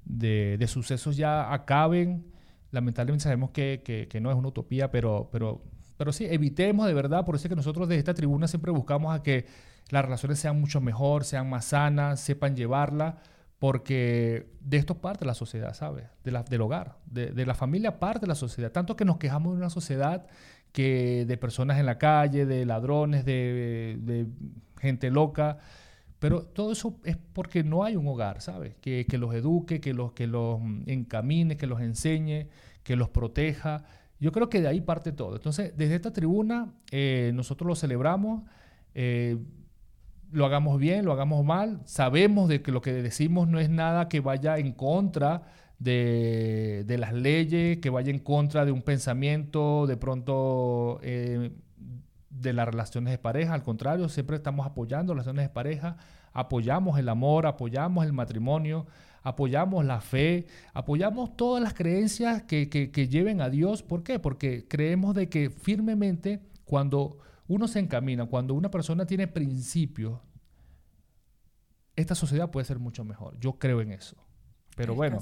de, sucesos ya acaben. Lamentablemente sabemos que, que, no es una utopía, pero, pero, pero sí, evitemos de verdad, por eso es que nosotros desde esta tribuna siempre buscamos a que las relaciones sean mucho mejor, sean más sanas, sepan llevarla, porque de esto parte la sociedad, ¿sabes? De la, del hogar, de, la familia parte la sociedad. Tanto que nos quejamos de una sociedad que de personas en la calle, de ladrones, de, gente loca, pero todo eso es porque no hay un hogar, ¿sabes? Que, los eduque, que los, que los encamine, que los enseñe, que los proteja. Yo creo que de ahí parte todo. Entonces, desde esta tribuna, eh, nosotros lo celebramos. Eh, lo hagamos bien, lo hagamos mal, sabemos de que lo que decimos no es nada que vaya en contra de, las leyes, que vaya en contra de un pensamiento de pronto eh, de las relaciones de pareja, al contrario, siempre estamos apoyando relaciones de pareja, apoyamos el amor, apoyamos el matrimonio, apoyamos la fe, apoyamos todas las creencias que, que lleven a Dios. ¿Por qué? Porque creemos de que firmemente cuando uno se encamina, cuando una persona tiene principios, esta sociedad puede ser mucho mejor. Yo creo en eso. Pero bueno,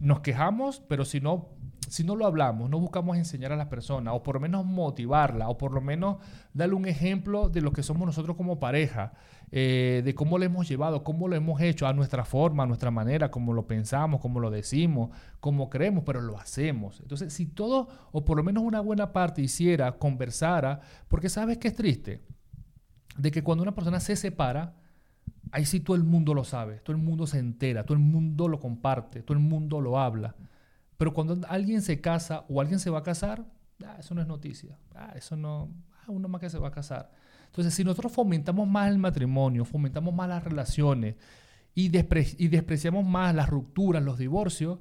nos quejamos, pero si no, si no lo hablamos, no buscamos enseñar a las personas, o por lo menos motivarla, o por lo menos darle un ejemplo de lo que somos nosotros como pareja, eh, de cómo lo hemos llevado, cómo lo hemos hecho a nuestra forma, a nuestra manera, cómo lo pensamos, cómo lo decimos, cómo creemos, pero lo hacemos. Entonces, si todo, o por lo menos una buena parte hiciera, conversara, porque sabes que es triste, de que cuando una persona se separa, ahí sí todo el mundo lo sabe, todo el mundo se entera, todo el mundo lo comparte, todo el mundo lo habla. Pero cuando alguien se casa o alguien se va a casar, ah, eso no es noticia. Ah, eso no, ah, uno más que se va a casar. Entonces, si nosotros fomentamos más el matrimonio, fomentamos más las relaciones y, y despreciamos más las rupturas, los divorcios,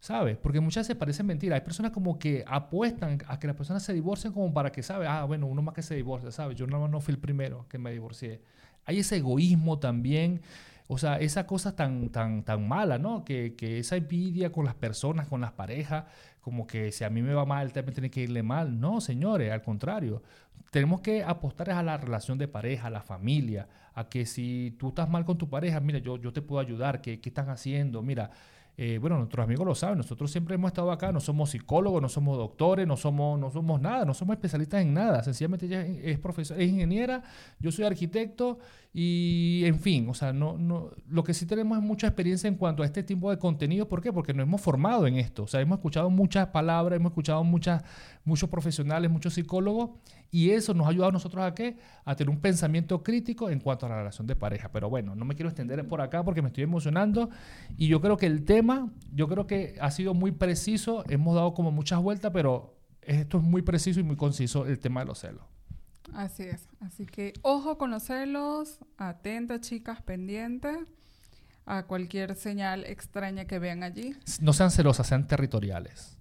¿sabes? Porque muchas veces parece mentira. Hay personas como que apuestan a que las personas se divorcien como para que, ¿sabes? Ah, bueno, uno más que se divorcia, ¿sabes? Yo no fui el primero que me divorcié. Hay ese egoísmo también, o sea, esa cosa tan, tan, tan mala, ¿no? Que, que esa envidia con las personas, con las parejas, como que si a mí me va mal, también tiene que irle mal. No, señores, al contrario. Tenemos que apostar a la relación de pareja, a la familia, a que si tú estás mal con tu pareja, mira, yo, yo te puedo ayudar, ¿qué, qué están haciendo? Mira, eh, bueno, nuestros amigos lo saben, nosotros siempre hemos estado acá, no somos psicólogos, no somos doctores, no somos, no somos nada, no somos especialistas en nada, sencillamente ella es, profesor, es ingeniera, yo soy arquitecto y en fin, o sea, no, no, lo que sí tenemos es mucha experiencia en cuanto a este tipo de contenido, ¿por qué? Porque nos hemos formado en esto, o sea, hemos escuchado muchas palabras, hemos escuchado muchas, muchos profesionales, muchos psicólogos y eso nos ha ayudado a nosotros a qué? A tener un pensamiento crítico en cuanto a la relación de pareja. Pero bueno, no me quiero extender por acá porque me estoy emocionando. Y yo creo que el tema, yo creo que ha sido muy preciso. Hemos dado como muchas vueltas, pero esto es muy preciso y muy conciso el tema de los celos. Así es. Así que ojo con los celos, atenta chicas, pendientes a cualquier señal extraña que vean allí. No sean celosas, sean territoriales.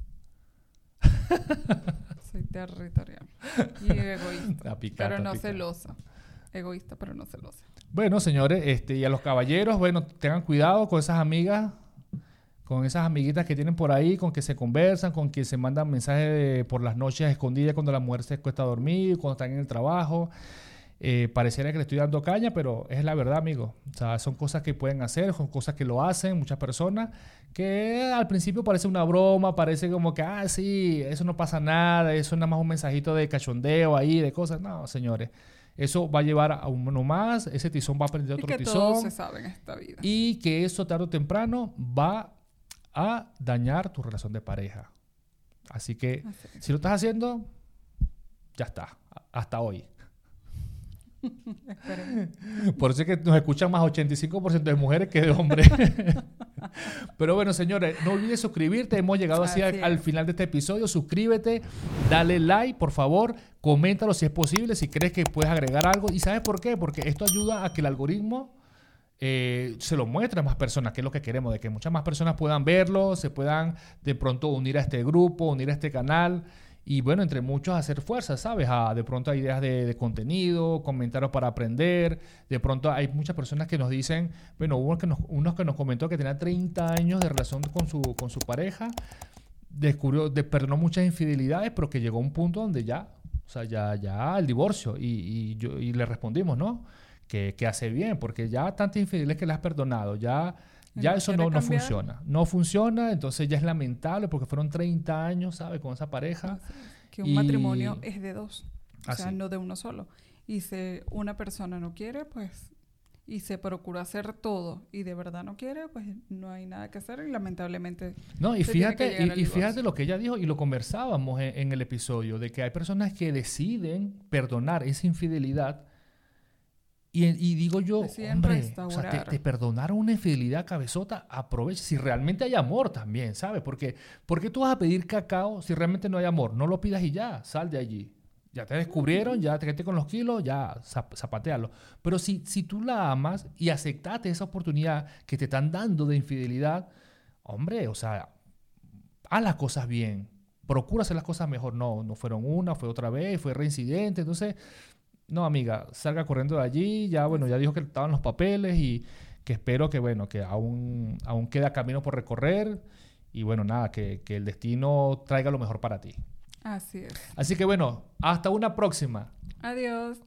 Soy territorial y egoísta, pero no celosa. Egoísta, pero no celosa. Bueno, señores, este, y a los caballeros, bueno, tengan cuidado con esas amigas, con esas amiguitas que tienen por ahí, con que se conversan, con que se mandan mensajes por las noches escondidas cuando la mujer se cuesta dormir, cuando están en el trabajo. Eh, pareciera que le estoy dando caña, pero es la verdad, amigo. O sea, son cosas que pueden hacer, son cosas que lo hacen muchas personas, que al principio parece una broma, parece como que, ah, sí, eso no pasa nada, eso es nada más un mensajito de cachondeo ahí, de cosas. No, señores. Eso va a llevar a uno más, ese tizón va a aprender otro y que tizón. se sabe en esta vida. Y que eso tarde o temprano va a dañar tu relación de pareja. Así que si lo estás haciendo, ya está. Hasta hoy. Por eso es que nos escuchan más 85% de mujeres que de hombres. Pero bueno, señores, no olvides suscribirte. Hemos llegado así, al, final de este episodio. Suscríbete, dale like, por favor. Coméntalo si es posible, si crees que puedes agregar algo. ¿Y sabes por qué? Porque esto ayuda a que el algoritmo eh, se lo muestre a más personas, que es lo que queremos, de que muchas más personas puedan verlo, se puedan de pronto unir a este grupo, unir a este canal y bueno, entre muchos hacer fuerza, ¿sabes? A, de pronto hay ideas de, contenido, comentarios para aprender, de pronto hay muchas personas que nos dicen, bueno, hubo que nos, unos que nos comentó que tenía 30 años de relación con su, con su pareja, descubrió, de, perdonó muchas infidelidades, pero que llegó a un punto donde ya, o sea, ya, ya el divorcio, y, y le respondimos, ¿no? Que, que hace bien, porque ya tantas infidelidades que le has perdonado, ya ya eso no, no, funciona. No funciona, entonces ya es lamentable porque fueron 30 años, ¿sabes? Con esa pareja. Que un matrimonio es de dos, o sea, no de uno solo. Y si una persona no quiere, pues, y se procura hacer todo y de verdad no quiere, pues no hay nada que hacer y lamentablemente... No, y fíjate, y, fíjate lo que ella dijo y lo conversábamos en el episodio, de que hay personas que deciden perdonar esa infidelidad y, digo yo, hombre, o sea, te, perdonaron una infidelidad cabezota, aprovecha. Si realmente hay amor también, ¿sabes? Porque, ¿por qué tú vas a pedir cacao si realmente no hay amor? No lo pidas y ya, sal de allí. Ya te descubrieron, ya te quedaste con los kilos, ya zapatealo. Pero si, si tú la amas y aceptaste esa oportunidad que te están dando de infidelidad, hombre, o sea, haz las cosas bien. Procura hacer las cosas mejor. No, no fueron una, fue otra vez, fue reincidente. Entonces, no, amiga, salga corriendo de allí, ya, bueno, ya dijo que estaban los papeles y que espero que, bueno, que aún, aún queda camino por recorrer y, bueno, nada, que, que el destino traiga lo mejor para ti. Así es. Así que, bueno, hasta una próxima. Adiós.